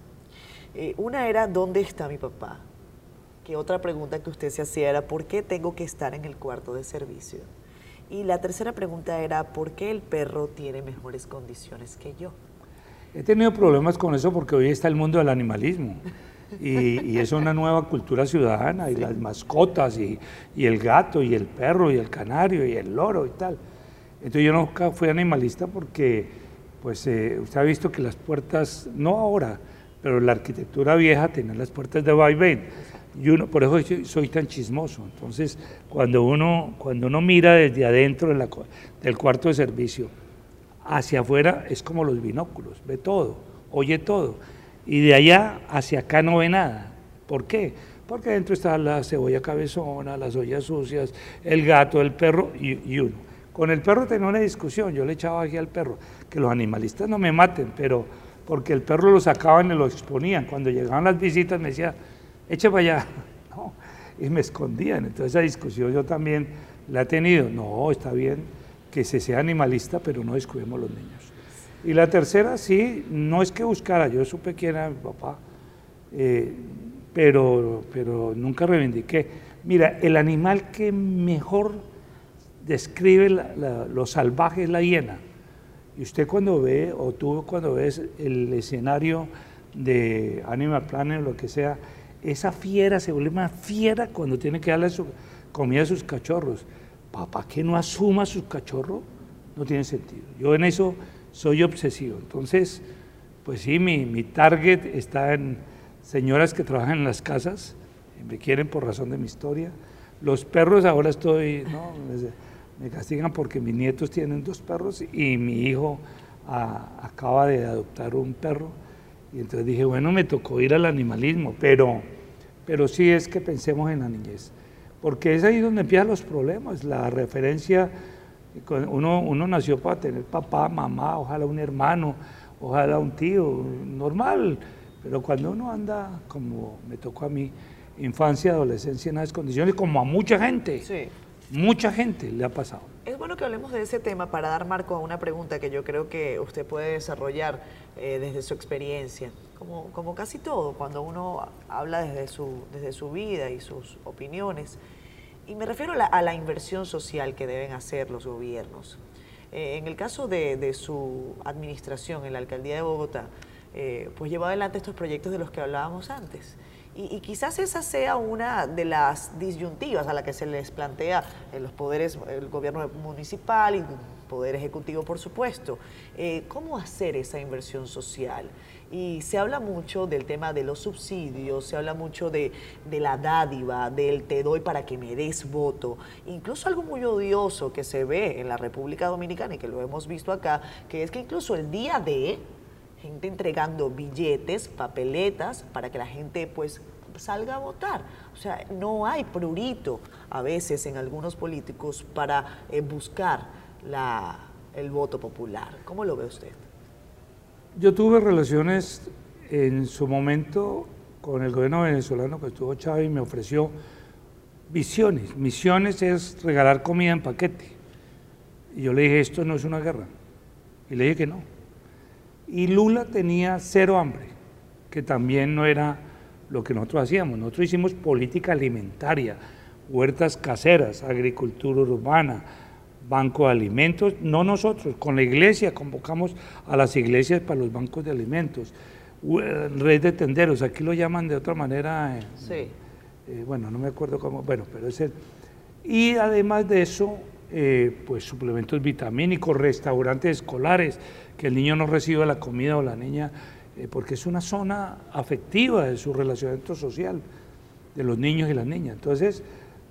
Speaker 1: Eh, una era, ¿dónde está mi papá? Que otra pregunta que usted se hacía era, ¿por qué tengo que estar en el cuarto de servicio? Y la tercera pregunta era, ¿por qué el perro tiene mejores condiciones que yo?
Speaker 2: He tenido problemas con eso porque hoy está el mundo del animalismo y, es una nueva cultura ciudadana y las mascotas y, el gato y el perro y el canario y el loro y tal. Entonces yo nunca fui animalista porque pues eh, usted ha visto que las puertas, no ahora, pero la arquitectura vieja tenía las puertas de vaivén. Y uno, por eso soy tan chismoso. Entonces, cuando uno, cuando uno mira desde adentro del cuarto de servicio hacia afuera, es como los binóculos, ve todo, oye todo y de allá hacia acá no ve nada. ¿Por qué? Porque dentro está la cebolla cabezona, las ollas sucias, el gato, el perro y, uno. Con el perro tenía una discusión, yo le echaba aquí al perro, que los animalistas no me maten, pero porque el perro lo sacaban y lo exponían. Cuando llegaban las visitas me decía, eche para allá. y me escondían. Entonces esa discusión yo también la he tenido. No, está bien que se sea animalista, pero no descuidemos los niños. Y la tercera, sí, no es que buscara, yo supe quién era mi papá. eh, pero, pero nunca reivindiqué. Mira, el animal que mejor describe lo salvaje es la hiena. Y usted cuando ve, o tú cuando ves el escenario de Animal Planet o lo que sea, esa fiera se vuelve más fiera cuando tiene que darle su comida a sus cachorros. Papá que no asuma a sus cachorros no tiene sentido. Yo en eso soy obsesivo. Entonces, pues sí, mi, mi target está en señoras que trabajan en las casas, me quieren por razón de mi historia. Los perros ahora estoy, ¿no? me castigan porque mis nietos tienen dos perros y mi hijo acaba de adoptar un perro. Y entonces dije, bueno, me tocó ir al animalismo, pero, pero sí es que pensemos en la niñez. Porque es ahí donde empiezan los problemas, la referencia, uno, uno nació para tener papá, mamá, ojalá un hermano, ojalá un tío, normal, pero cuando uno anda, como me tocó a mí, infancia, adolescencia en esas condiciones, como a mucha gente, sí. mucha gente le ha pasado.
Speaker 1: Es bueno que hablemos de ese tema para dar marco a una pregunta que yo creo que usted puede desarrollar eh, desde su experiencia, como, como casi todo, cuando uno habla desde su, desde su vida y sus opiniones. Y me refiero a la, inversión social que deben hacer los gobiernos. Eh, en el caso de, su administración en la alcaldía de Bogotá, eh, pues llevó adelante estos proyectos de los que hablábamos antes. Y, quizás esa sea una de las disyuntivas a la que se les plantea en los poderes, el gobierno municipal y poder ejecutivo, por supuesto. Eh, ¿Cómo hacer esa inversión social? Y se habla mucho del tema de los subsidios, se habla mucho de, de, la dádiva, del te doy para que me des voto. Incluso algo muy odioso que se ve en la República Dominicana y que lo hemos visto acá, que es que incluso el día de gente entregando billetes, papeletas, para que la gente pues salga a votar. O sea, no hay prurito a veces en algunos políticos para eh, buscar el voto popular. ¿Cómo lo ve usted?
Speaker 2: Yo tuve relaciones en su momento con el gobierno venezolano que estuvo Chávez y me ofreció visiones. Misiones es regalar comida en paquete. Y yo le dije, esto no es una guerra. Y le dije que no. Y Lula tenía cero hambre, que también no era lo que nosotros hacíamos. Nosotros hicimos política alimentaria, huertas caseras, agricultura urbana, banco de alimentos, no nosotros, con la iglesia convocamos a las iglesias para los bancos de alimentos, red de tenderos, aquí lo llaman de otra manera, sí. Eh, bueno, no me acuerdo cómo, bueno, pero es el... Y además de eso, eh, pues suplementos vitamínicos, restaurantes escolares, que el niño no reciba la comida o la niña, eh, porque es una zona afectiva de su relacionamiento social de los niños y las niñas. Entonces,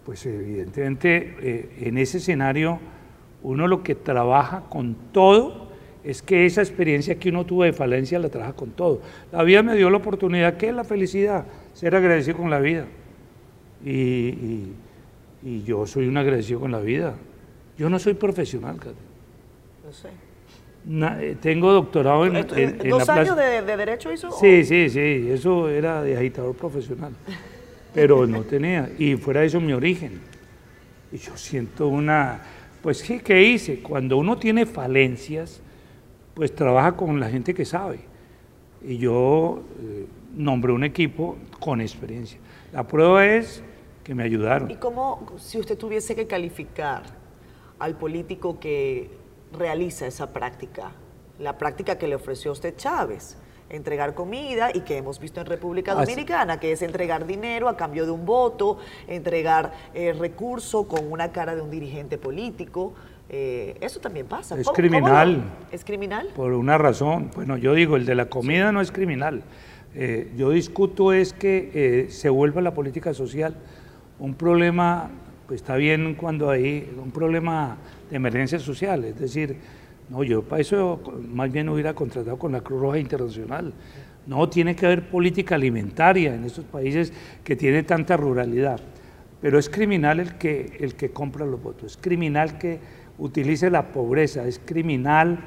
Speaker 2: pues evidentemente eh, en ese escenario uno lo que trabaja con todo es que esa experiencia que uno tuvo de falencia la trabaja con todo. La vida me dio la oportunidad, que es la felicidad? Ser agradecido con la vida. Y, y yo soy un agradecido con la vida. Yo no soy profesional, Kate.
Speaker 1: Lo sé.
Speaker 2: Eh, tengo doctorado en,
Speaker 1: en, ¿Dos años de, Derecho hizo?
Speaker 2: Sí, sí, sí, eso era de agitador profesional, pero no tenía, y fuera de eso mi origen. Y yo siento una, pues sí, ¿qué hice? Cuando uno tiene falencias, pues trabaja con la gente que sabe. Y yo eh, nombré un equipo con experiencia. La prueba es que me ayudaron.
Speaker 1: ¿Y cómo, si usted tuviese que calificar al político que realiza esa práctica, la práctica que le ofreció usted Chávez, entregar comida y que hemos visto en República Dominicana, que es entregar dinero a cambio de un voto, entregar eh, recurso con una cara de un dirigente político. Eh, eso también pasa.
Speaker 2: Es criminal.
Speaker 1: ¿Es criminal?
Speaker 2: Por una razón. Bueno, yo digo, el de la comida no es criminal. Eh, yo discuto es que se vuelva la política social un problema pues está bien cuando hay un problema de emergencia social, es decir, no, yo para eso más bien hubiera contratado con la Cruz Roja Internacional. No, tiene que haber política alimentaria en estos países que tienen tanta ruralidad. Pero es criminal el que, el que compra los votos, es criminal que utilice la pobreza, es criminal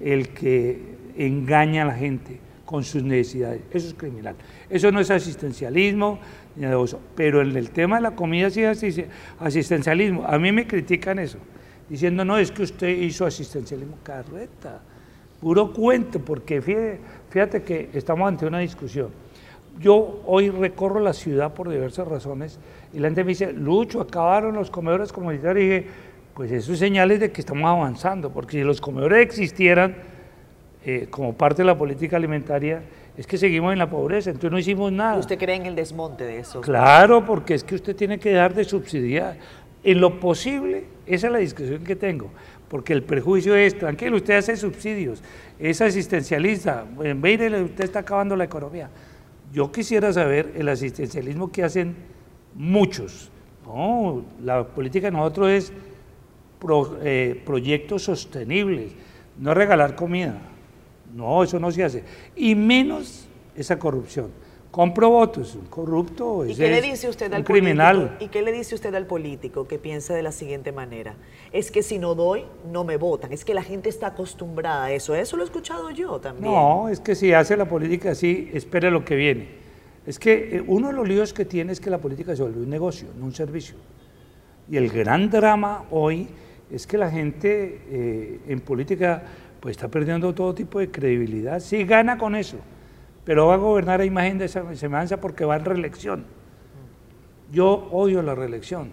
Speaker 2: el que engaña a la gente con sus necesidades. Eso es criminal. Eso no es asistencialismo, pero en el tema de la comida sí es asistencialismo. A mí me critican eso, diciendo, no, es que usted hizo asistencialismo carreta, puro cuento, porque fíjate, que estamos ante una discusión. yo hoy recorro la ciudad por diversas razones y la gente me dice, Lucho, acabaron los comedores comunitarios. Y dije, pues eso es señales de que estamos avanzando, porque si los comedores existieran eh, como parte de la política alimentaria, es que seguimos en la pobreza, entonces no hicimos nada.
Speaker 1: ¿Usted cree en el desmonte de eso?
Speaker 2: Claro, porque es que usted tiene que dar de subsidiar. En lo posible, esa es la discusión que tengo, porque el prejuicio es, tranquilo, usted hace subsidios, es asistencialista, mire, usted está acabando la economía. Yo quisiera saber el asistencialismo que hacen muchos. No, la política de nosotros es eh, proyectos sostenibles, no regalar comida. No, eso no se hace. Y menos esa corrupción. Compro votos, un corrupto
Speaker 1: ¿Y qué le dice usted al criminal. ¿Y qué le dice usted al político que piensa de la siguiente manera? Es que si no doy, no me votan. Es que la gente está acostumbrada a eso. Eso lo he escuchado yo también.
Speaker 2: No, es que si hace la política así, espere lo que viene. Es que eh, uno de los líos que tiene es que la política se vuelve un negocio, no un servicio. Y el gran drama hoy es que la gente eh, en política pues está perdiendo todo tipo de credibilidad. Sí gana con eso, pero va a gobernar a imagen de esa semejanza porque va en reelección. Yo odio la reelección,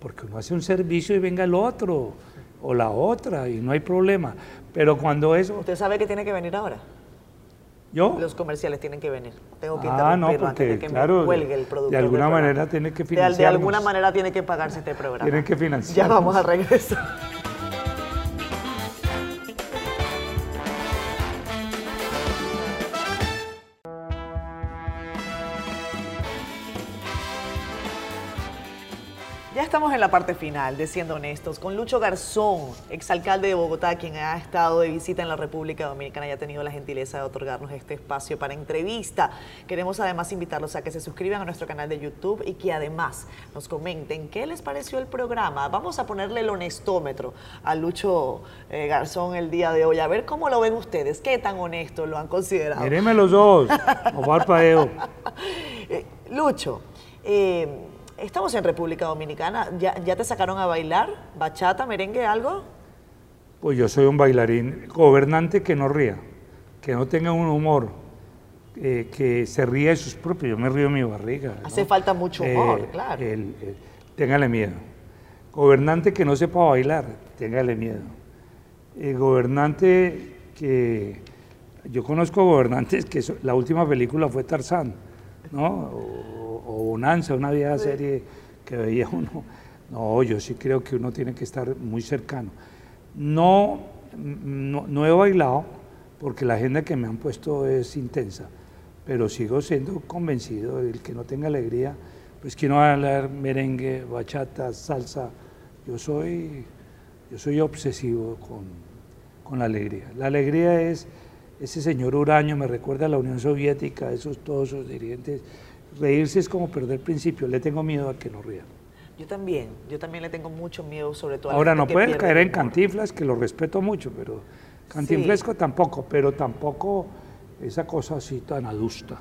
Speaker 2: porque uno hace un servicio y venga el otro o la otra y no hay problema. Pero cuando eso...
Speaker 1: ¿Usted sabe que tiene que venir ahora?
Speaker 2: ¿Yo?
Speaker 1: Los comerciales tienen que venir.
Speaker 2: Tengo que ah, no, porque, que claro, cuelgue el producto. De alguna manera tiene que financiar.
Speaker 1: De, alguna manera tiene que pagarse este programa.
Speaker 2: Tienen que financiar.
Speaker 1: Ya vamos a regresar. Estamos en la parte final de Siendo Honestos con Lucho Garzón, exalcalde de Bogotá, quien ha estado de visita en la República Dominicana y ha tenido la gentileza de otorgarnos este espacio para entrevista. Queremos además invitarlos a que se suscriban a nuestro canal de YouTube y que además nos comenten qué les pareció el programa. Vamos a ponerle el honestómetro a Lucho eh, Garzón el día de hoy, a ver cómo lo ven ustedes, qué tan honesto lo han considerado.
Speaker 2: Mírenme los dos, Omar Paeo.
Speaker 1: Eh, Lucho, eh, Estamos en República Dominicana. ¿Ya, te sacaron a bailar? ¿Bachata, merengue, algo?
Speaker 2: Pues yo soy un bailarín, gobernante que no ría, que no tenga un humor, eh, que se ría de sus propios. Yo me río de mi barriga.
Speaker 1: Hace falta mucho humor, eh, claro.
Speaker 2: téngale miedo. Gobernante que no sepa bailar, téngale miedo. gobernante que. Yo conozco gobernantes que la última película fue Tarzán, ¿no? o Bonanza, una vieja serie que veía uno. No, yo sí creo que uno tiene que estar muy cercano. No, no, he bailado porque la agenda que me han puesto es intensa, pero sigo siendo convencido del que no tenga alegría, pues que no va a hablar merengue, bachata, salsa. Yo soy, yo soy obsesivo con, con la alegría. La alegría es ese señor Uraño, me recuerda a la Unión Soviética, esos todos esos dirigentes reírse es como perder principio, le tengo miedo a que no rían.
Speaker 1: Yo también, yo también le tengo mucho miedo, sobre todo
Speaker 2: a Ahora, no pueden caer en cantiflas, que lo respeto mucho, pero cantinflesco tampoco, pero tampoco esa cosa así tan adusta.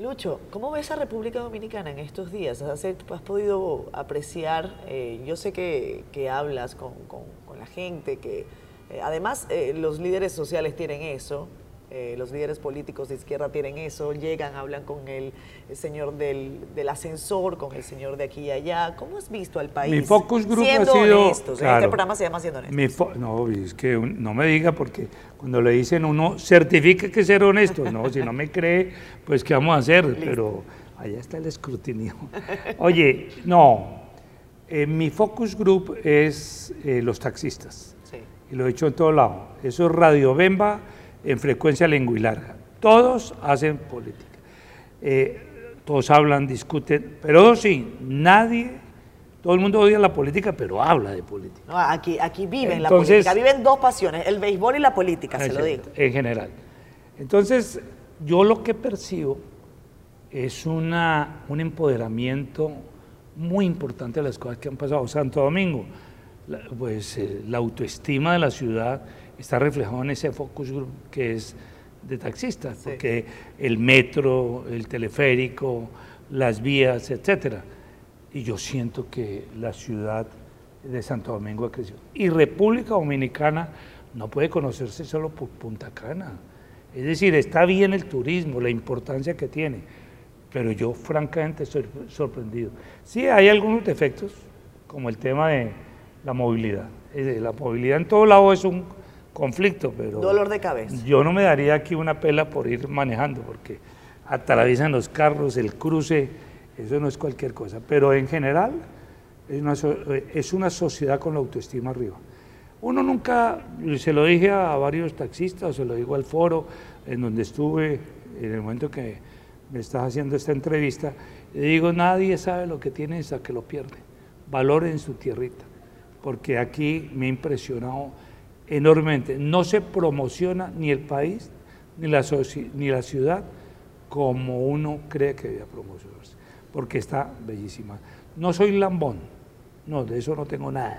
Speaker 1: Lucho, ¿cómo ves a República Dominicana en estos días? ¿Has, podido apreciar? Eh, yo sé que, hablas con, la gente, que eh, además eh, los líderes sociales tienen eso, eh, los líderes políticos de izquierda tienen eso, llegan, hablan con el, señor del, ascensor, con el señor de aquí y allá. ¿Cómo has visto al país?
Speaker 2: Mi focus group ha sido...
Speaker 1: Honestos. este programa se llama Siendo
Speaker 2: Honestos. no, es que no me diga porque cuando le dicen uno, certifique que ser honesto. No, si no me cree, pues ¿qué vamos a hacer? Pero allá está el escrutinio. Oye, no, eh, mi focus group es eh, los taxistas. Sí. Y lo he hecho en todo lado. Eso es Radio Bemba en frecuencia larga. Todos hacen política. Eh, todos hablan, discuten, pero sí, nadie, todo el mundo odia la política, pero habla de política.
Speaker 1: aquí, aquí viven la política, viven dos pasiones, el béisbol y la política, se lo digo.
Speaker 2: En general. Entonces, yo lo que percibo es una, un empoderamiento muy importante de las cosas que han pasado. Santo Domingo, pues eh, la autoestima de la ciudad está reflejado en ese focus group que es de taxistas, porque el metro, el teleférico, las vías, etcétera. Y yo siento que la ciudad de Santo Domingo ha crecido. Y República Dominicana no puede conocerse solo por Punta Cana. Es decir, está bien el turismo, la importancia que tiene, pero yo francamente estoy sorprendido. Sí, hay algunos defectos, como el tema de la movilidad. La movilidad en todo lado es un conflicto, pero...
Speaker 1: Dolor de cabeza.
Speaker 2: Yo no me daría aquí una pela por ir manejando, porque atraviesan los carros, el cruce, eso no es cualquier cosa. Pero en general es una, es una sociedad con la autoestima arriba. Uno nunca, se lo dije a varios taxistas, se lo digo al foro en donde estuve en el momento que me estás haciendo esta entrevista, le digo, nadie sabe lo que tiene hasta que lo pierde. Valoren su tierrita, porque aquí me ha impresionado enormemente. No se promociona ni el país ni la, ni la ciudad como uno cree que debe promocionarse, porque está bellísima. No soy lambón, no, de eso no tengo nada.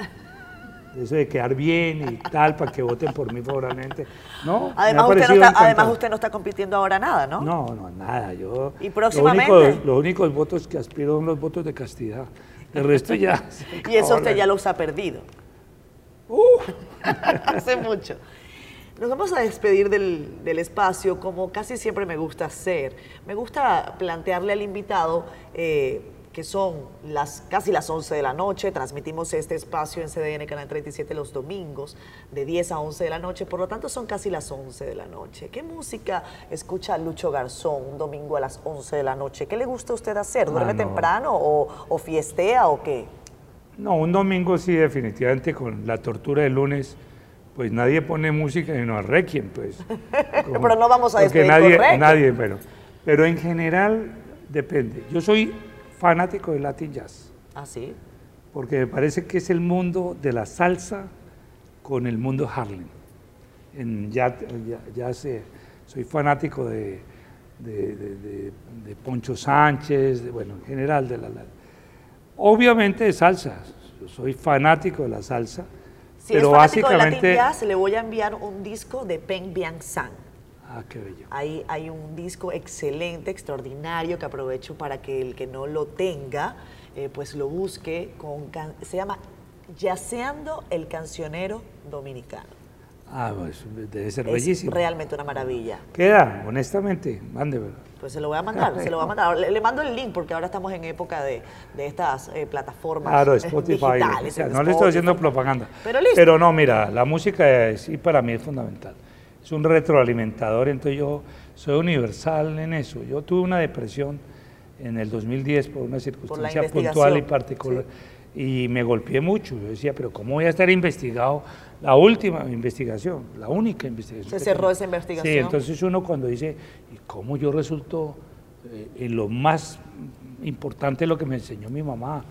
Speaker 2: De eso de quedar bien y tal, para que voten por mí favorablemente. No,
Speaker 1: además, usted no, está, además usted no está compitiendo ahora nada, ¿no?
Speaker 2: No, no, nada. Yo,
Speaker 1: ¿Y próximamente?
Speaker 2: Los únicos, votos que aspiro son los votos de castidad. El resto ya...
Speaker 1: y eso usted ya los ha perdido. Uh. Hace mucho. Nos vamos a despedir del, del, espacio como casi siempre me gusta hacer. Me gusta plantearle al invitado eh, que son las, casi las 11 de la noche. Transmitimos este espacio en CDN Canal 37 los domingos de 10 a 11 de la noche. Por lo tanto, son casi las 11 de la noche. ¿Qué música escucha Lucho Garzón un domingo a las 11 de la noche? ¿Qué le gusta a usted hacer? ¿Duerme ah, temprano o, o fiestea o qué?
Speaker 2: No, un domingo sí, definitivamente con la tortura del lunes pues nadie pone música y no a Requiem, pues.
Speaker 1: pero no vamos a despedir
Speaker 2: nadie, nadie, pero, pero en general depende. Yo soy fanático del Latin Jazz.
Speaker 1: ¿Ah, sí?
Speaker 2: Porque me parece que es el mundo de la salsa con el mundo Harlem. En sé, soy fanático de, de, Poncho Sánchez, bueno, en general de la... Obviamente de salsa, soy fanático de la salsa
Speaker 1: si pero es básicamente... de Latin le voy a enviar un disco de Peng Bian San.
Speaker 2: Ah, qué bello.
Speaker 1: Hay, hay un disco excelente, extraordinario, que aprovecho para que el que no lo tenga, eh, pues lo busque. Con, se llama Yaceando el Cancionero Dominicano.
Speaker 2: Ah, pues debe ser bellísimo.
Speaker 1: realmente una maravilla.
Speaker 2: Queda, honestamente, mándemelo.
Speaker 1: Pues se lo voy a mandar, se lo voy a mandar. Le, mando el link porque ahora estamos en época de, de estas eh, plataformas claro, Spotify, digitales.
Speaker 2: no le estoy haciendo propaganda. Pero, listo. Pero no, mira, la música sí para mí es fundamental. Es un retroalimentador, entonces yo soy universal en eso. Yo tuve una depresión en el 2010 por una circunstancia puntual y particular. Y me golpeé mucho. Yo decía, pero ¿cómo voy a estar investigado la última investigación, la única investigación.
Speaker 1: Se cerró esa investigación.
Speaker 2: Sí, entonces uno cuando dice, ¿y cómo yo resulto eh, en lo más importante lo que me enseñó mi mamá?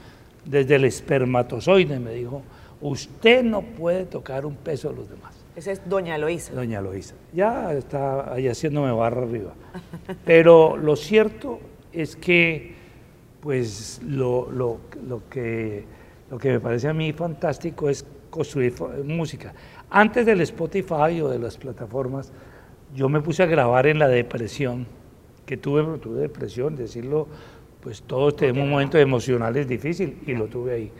Speaker 2: Desde el espermatozoide me dijo, usted no puede tocar un peso de los demás.
Speaker 1: Esa es doña Eloísa.
Speaker 2: Doña Eloísa. Ya está ahí haciéndome barra arriba. Pero lo cierto es que, pues, lo, lo, lo, que, lo que me parece a mí fantástico es construir música. Antes del Spotify o de las plataformas, yo me puse a grabar en la depresión, que tuve, tuve depresión, decirlo, pues todos tenemos momentos emocionales difíciles y lo tuve ahí.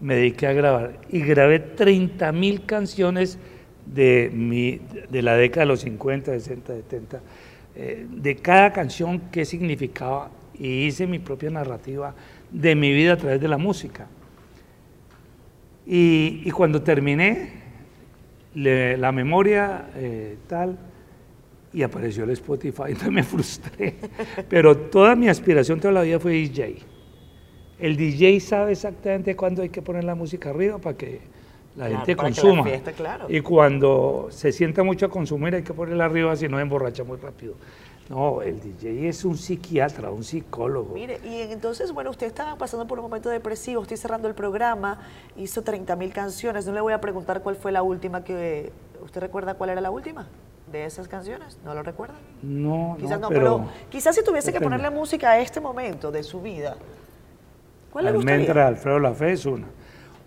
Speaker 2: Me dediqué a grabar y grabé 30 mil canciones de, mi, de la década de los 50, 60, 70, de cada canción qué significaba y hice mi propia narrativa de mi vida a través de la música. Y, cuando terminé, la memoria eh, tal, y apareció el Spotify, entonces me frustré. Pero toda mi aspiración toda la vida fue DJ. El DJ sabe exactamente cuándo hay que poner la música arriba para que la gente consuma. Y cuando se sienta mucho a consumir hay que ponerla arriba si no emborracha muy rápido. No, el DJ es un psiquiatra, un psicólogo.
Speaker 1: Mire, y entonces, bueno, usted estaba pasando por un momento depresivo, estoy cerrando el programa, hizo 30 mil canciones, no le voy a preguntar cuál fue la última que... ¿Usted recuerda cuál era la última de esas canciones? ¿No lo recuerda?
Speaker 2: No,
Speaker 1: quizás
Speaker 2: no,
Speaker 1: pero, quizás si tuviese que ponerle música a este momento de su vida, ¿cuál le gustaría?
Speaker 2: Almendra Alfredo Lafé es una,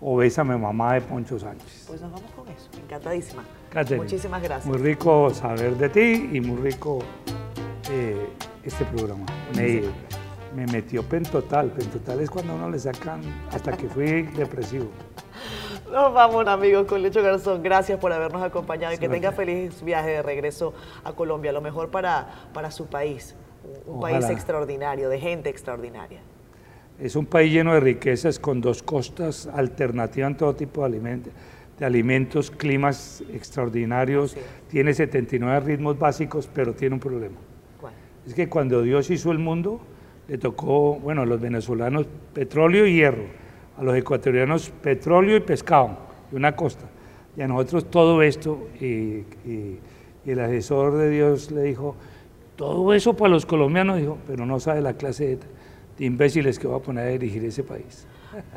Speaker 2: o Bésame Mamá de Poncho Sánchez.
Speaker 1: Pues nos vamos con eso, encantadísima. Muchísimas gracias.
Speaker 2: Muy rico saber de ti y muy rico eh, este programa. Me, me, metió pentotal. Pentotal es cuando uno le sacan hasta que fui depresivo.
Speaker 1: Nos vamos, amigos, con Lucho Garzón. Gracias por habernos acompañado y que tenga feliz viaje de regreso a Colombia. Lo mejor para, para su país. Un país extraordinario, de gente extraordinaria.
Speaker 2: Es un país lleno de riquezas con dos costas alternativas en todo tipo de alimentos, de alimentos climas extraordinarios. Tiene 79 ritmos básicos, pero tiene un problema. ¿Cuál? Es que cuando Dios hizo el mundo, le tocó, bueno, a los venezolanos petróleo y hierro, a los ecuatorianos petróleo y pescado, y una costa. Y a nosotros todo esto, y, el asesor de Dios le dijo, todo eso para los colombianos, dijo, pero no sabe la clase de, imbéciles que va a poner a dirigir ese país.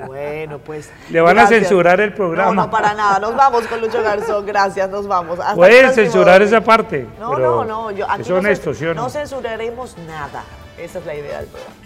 Speaker 1: Bueno, pues.
Speaker 2: Le van a censurar el programa.
Speaker 1: No, no, para nada. Nos vamos con Lucho Garzón. Gracias, nos vamos.
Speaker 2: Pueden censurar esa parte.
Speaker 1: No, no, no.
Speaker 2: Yo, aquí es honesto,
Speaker 1: no, no censuraremos nada. Esa es la idea del programa.